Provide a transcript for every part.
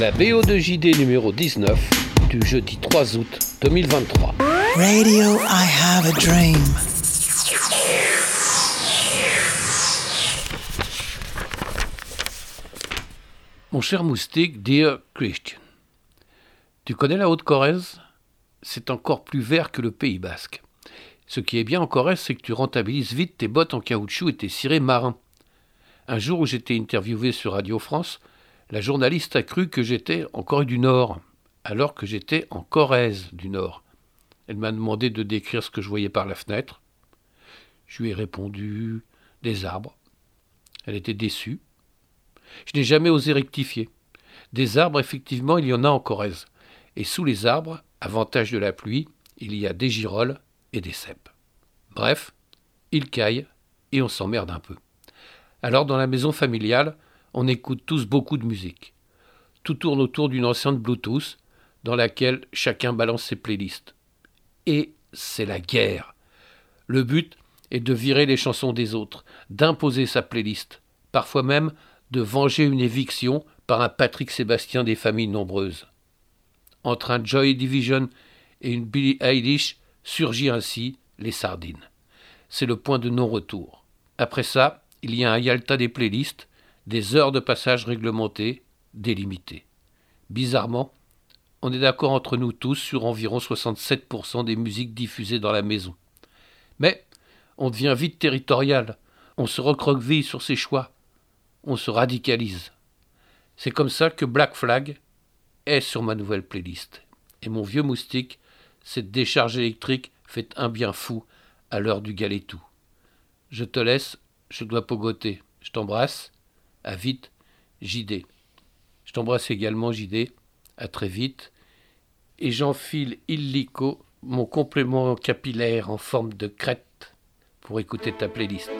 La BO de JD numéro 19 du jeudi 3 août 2023. Radio, I have a dream. Mon cher moustique, dear Christian, tu connais la Haute-Corrèze? C'est encore plus vert que le Pays Basque. Ce qui est bien en Corrèze, c'est que tu rentabilises vite tes bottes en caoutchouc et tes cirés marins. Un jour où j'étais interviewé sur Radio France, la journaliste a cru que j'étais en Corée du Nord, alors que j'étais en Corrèze du Nord. Elle m'a demandé de décrire ce que je voyais par la fenêtre. Je lui ai répondu des arbres. Elle était déçue. Je n'ai jamais osé rectifier. Des arbres, effectivement, il y en a en Corrèze. Et sous les arbres, avantage de la pluie, il y a des girolles et des cèpes. Bref, il caille et on s'emmerde un peu. Alors, dans la maison familiale, on écoute tous beaucoup de musique. Tout tourne autour d'une enceinte Bluetooth dans laquelle chacun balance ses playlists. Et c'est la guerre. Le but est de virer les chansons des autres, d'imposer sa playlist, parfois même de venger une éviction par un Patrick Sébastien des familles nombreuses. Entre un Joy Division et une Billie Eilish surgit ainsi les sardines. C'est le point de non-retour. Après ça, il y a un Yalta des playlists, des heures de passage réglementées, délimitées. Bizarrement, on est d'accord entre nous tous sur environ 67% des musiques diffusées dans la maison. Mais on devient vite territorial, on se recroqueville sur ses choix, on se radicalise. C'est comme ça que Black Flag est sur ma nouvelle playlist. Et mon vieux moustique, cette décharge électrique fait un bien fou à l'heure du galétou. Je te laisse, je dois pogoter. Je t'embrasse. À vite, JD. Je t'embrasse également, JD. À très vite. Et j'enfile illico mon complément capillaire en forme de crête pour écouter ta playlist.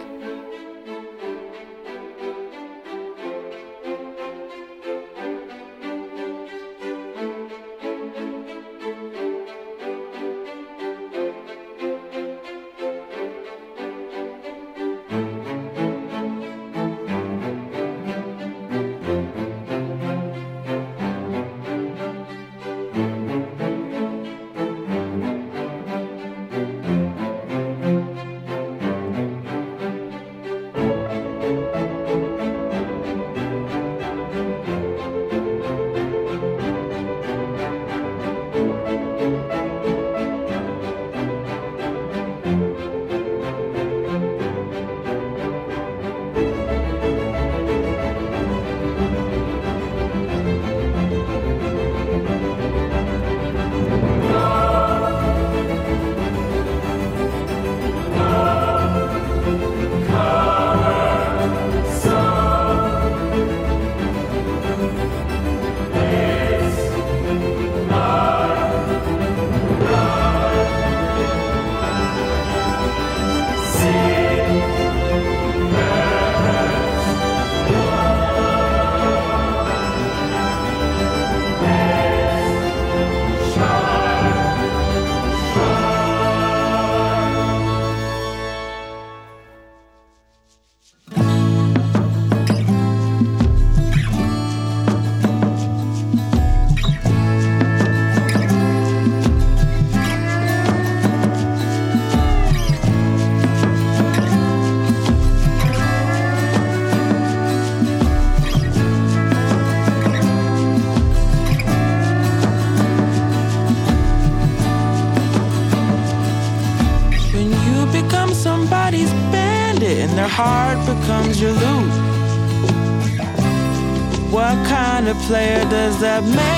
that man.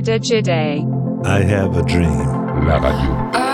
De Jide. I have a dream. La radio. Ah.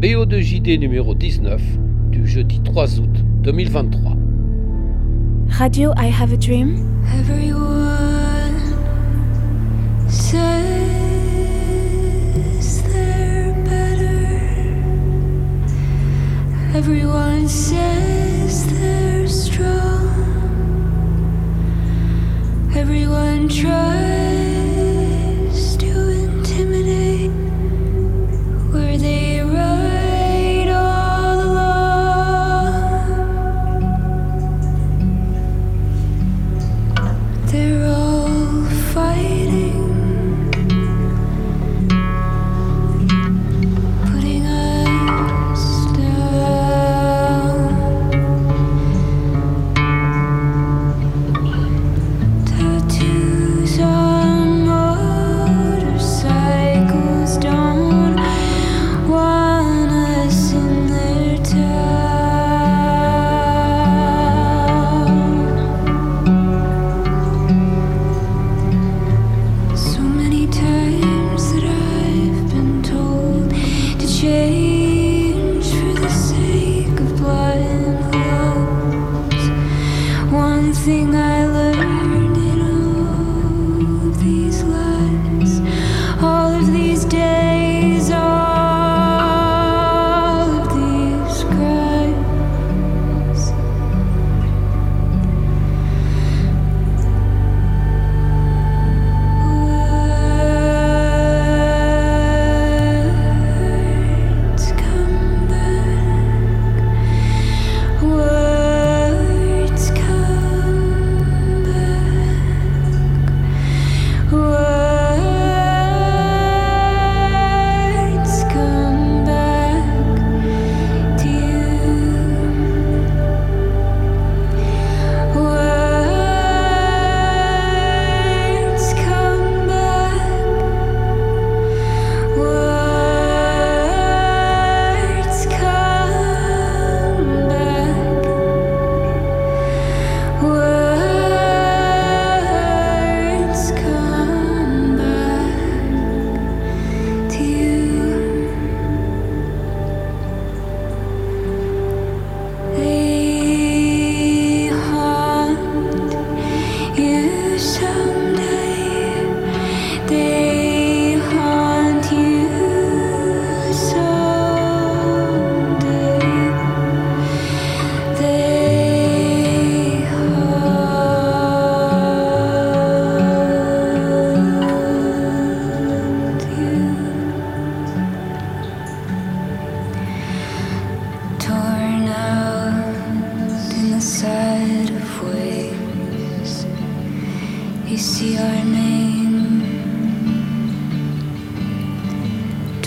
BO2JD numéro 19 du jeudi 3 août 2023. Radio I Have a Dream. Everyone says they're better. Everyone says they're strong. Everyone tries.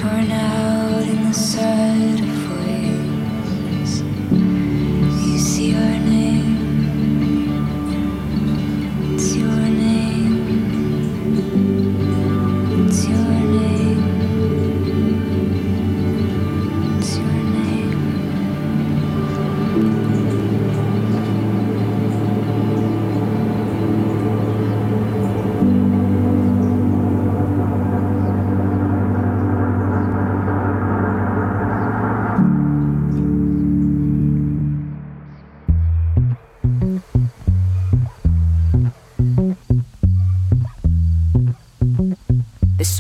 Torn out in the side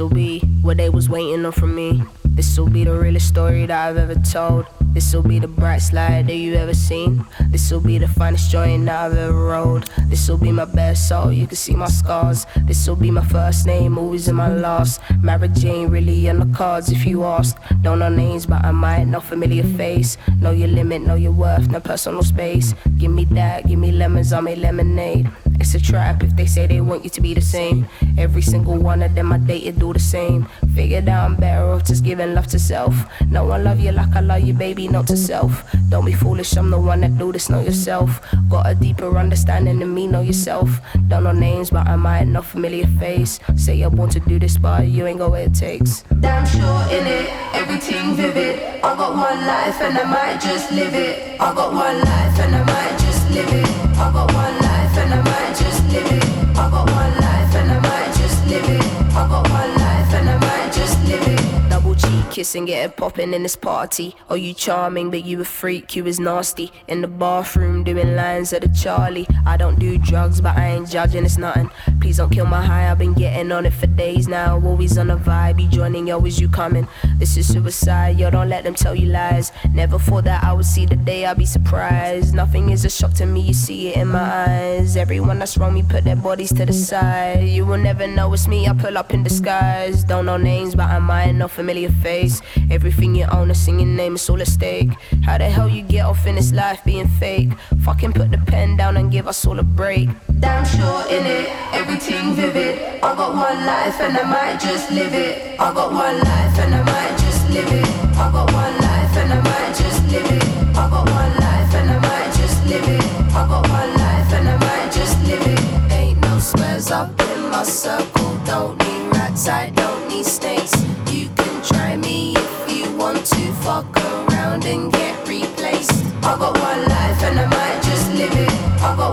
This'll be what they was waiting on from me. This'll be the realest story that I've ever told. This'll be the bright slide that you ever seen. This'll be the finest joint that I've ever rolled. This'll be my best soul, you can see my scars. This'll be my first name, always in my last. Mary Jane really on the cards if you ask. Don't know names, but I might know familiar face. Know your limit, know your worth, no personal space. Give me that, give me lemons, I make lemonade. It's a trap if they say they want you to be the same. Every single one of them I dated do the same. Figured out I'm better off just giving love to self. No one love you like I love you, baby, not to self. Don't be foolish, I'm the one that do this, know yourself. Got a deeper understanding than me, know yourself. Don't know names, but I might know familiar face. Say you're born to do this, but you ain't got what it takes. Damn sure in it, everything vivid. I got one life and I might just live it. I got one life and I might just live it. I got one life live. I got one life and I might just live it. I got kissing, get it popping in this party. Oh, you charming, but you a freak, you is nasty. In the bathroom doing lines at the Charlie. I don't do drugs, but I ain't judging, it's nothing. Please don't kill my high, I've been getting on it for days now. Always on a vibe, you joining, always you coming? This is suicide, yo, don't let them tell you lies. Never thought that I would see the day, I'd be surprised. Nothing is a shock to me, you see it in my eyes. Everyone that's wrong me, put their bodies to the side. You will never know it's me, I pull up in disguise. Don't know names, but I might know familiar face. Everything you own, a singing name, it's all at stake. How the hell you get off in this life being fake? Fucking put the pen down and give us all a break. Damn sure in it, everything vivid. I got one life and I might just live it. I got one life and I might just live it. I got one life and I might just live it. I got one life and I might just live it. I got one life and I might just live it. Ain't no squares up in my circle. Don't need rats, I don't Fuck around and get replaced. I got one life and I might just live it. I got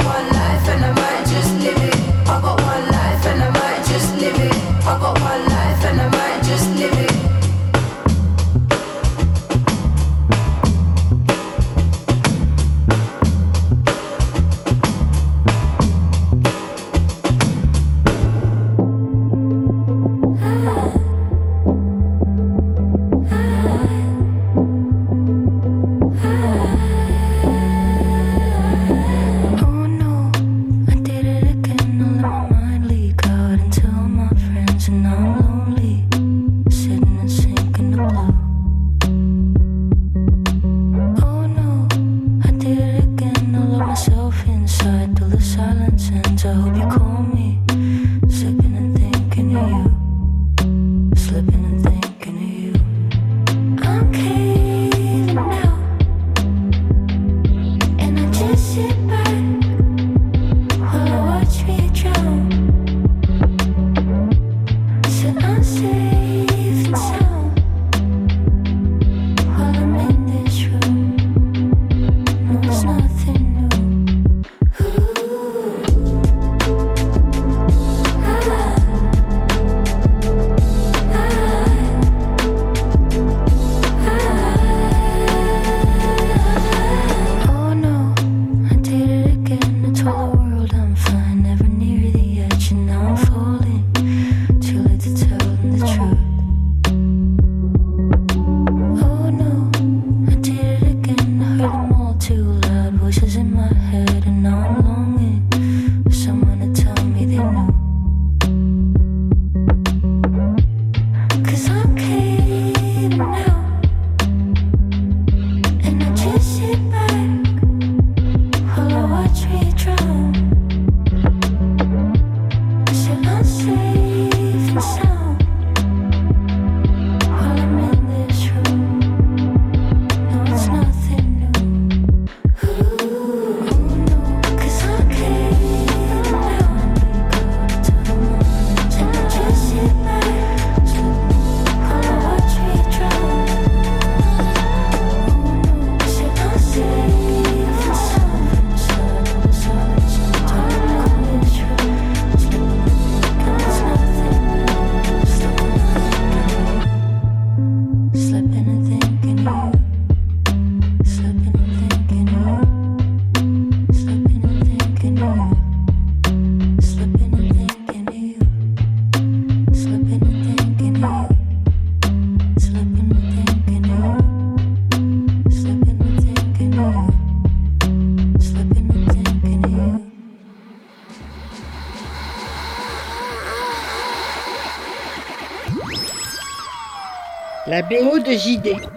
de JD.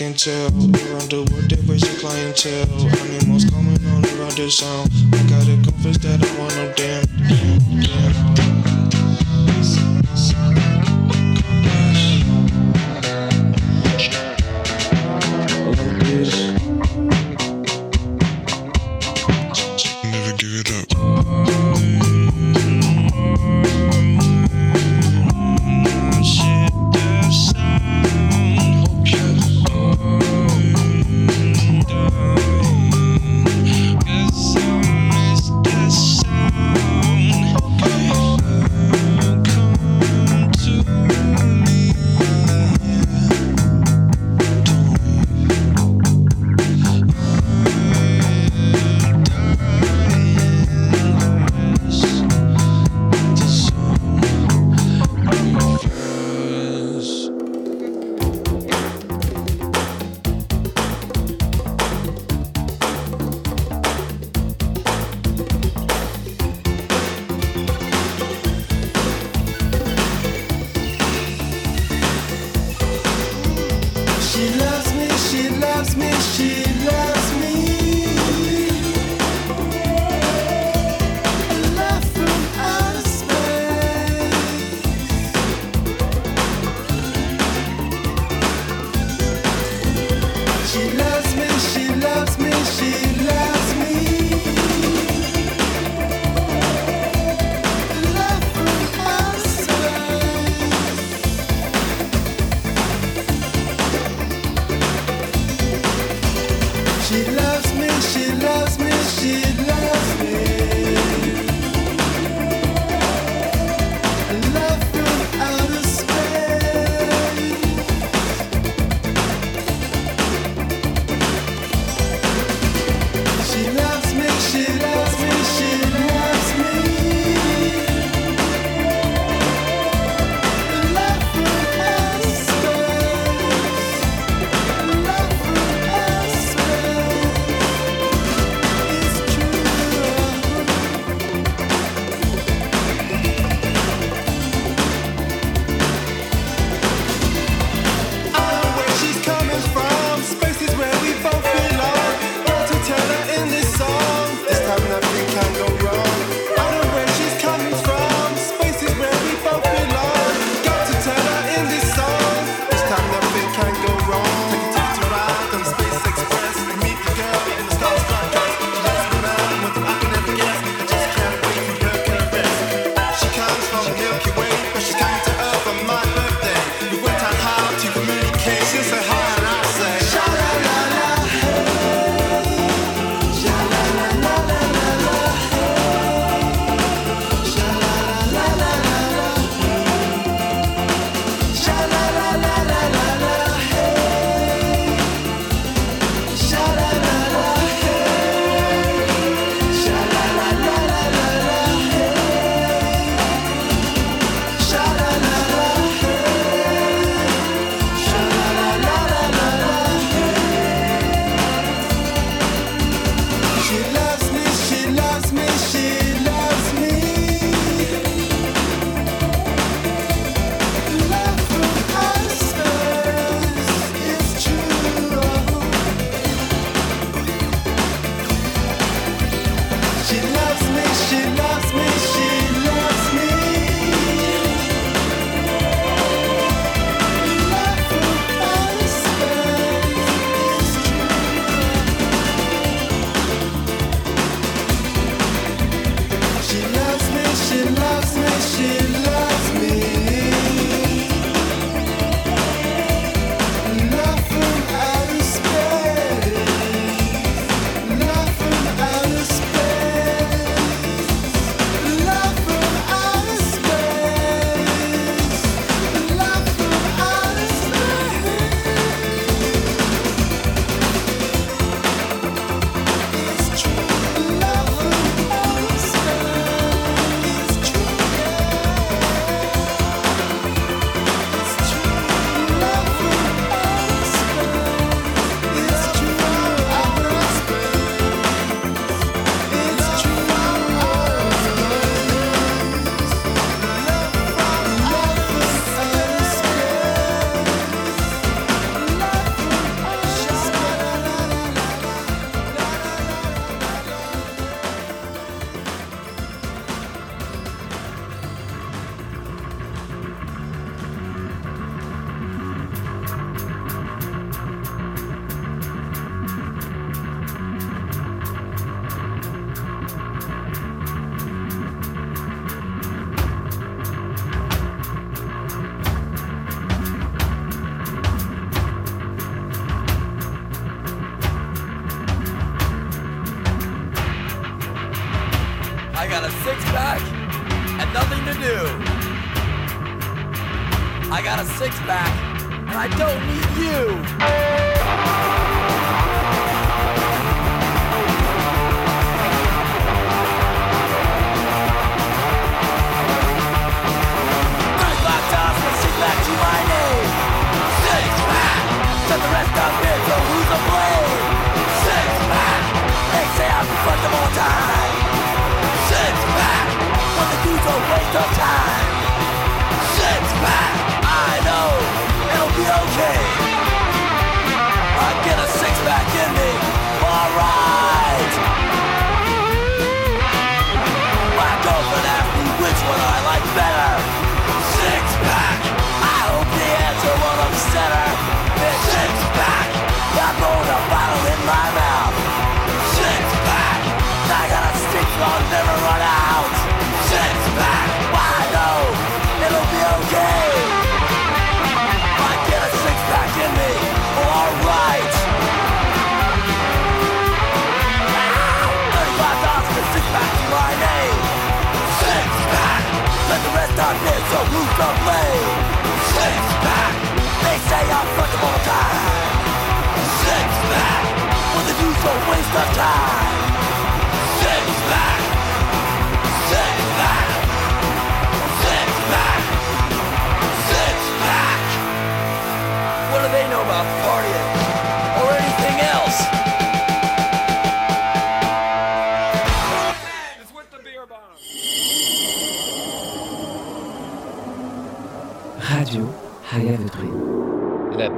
Can tell. Around the they raise a clientele. Animals coming all around the sound. I gotta confess that I want no damn. damn. Never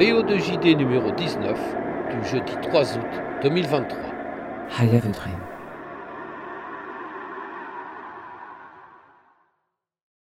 BO2JD numéro 19 du jeudi 3 août 2023. I dream.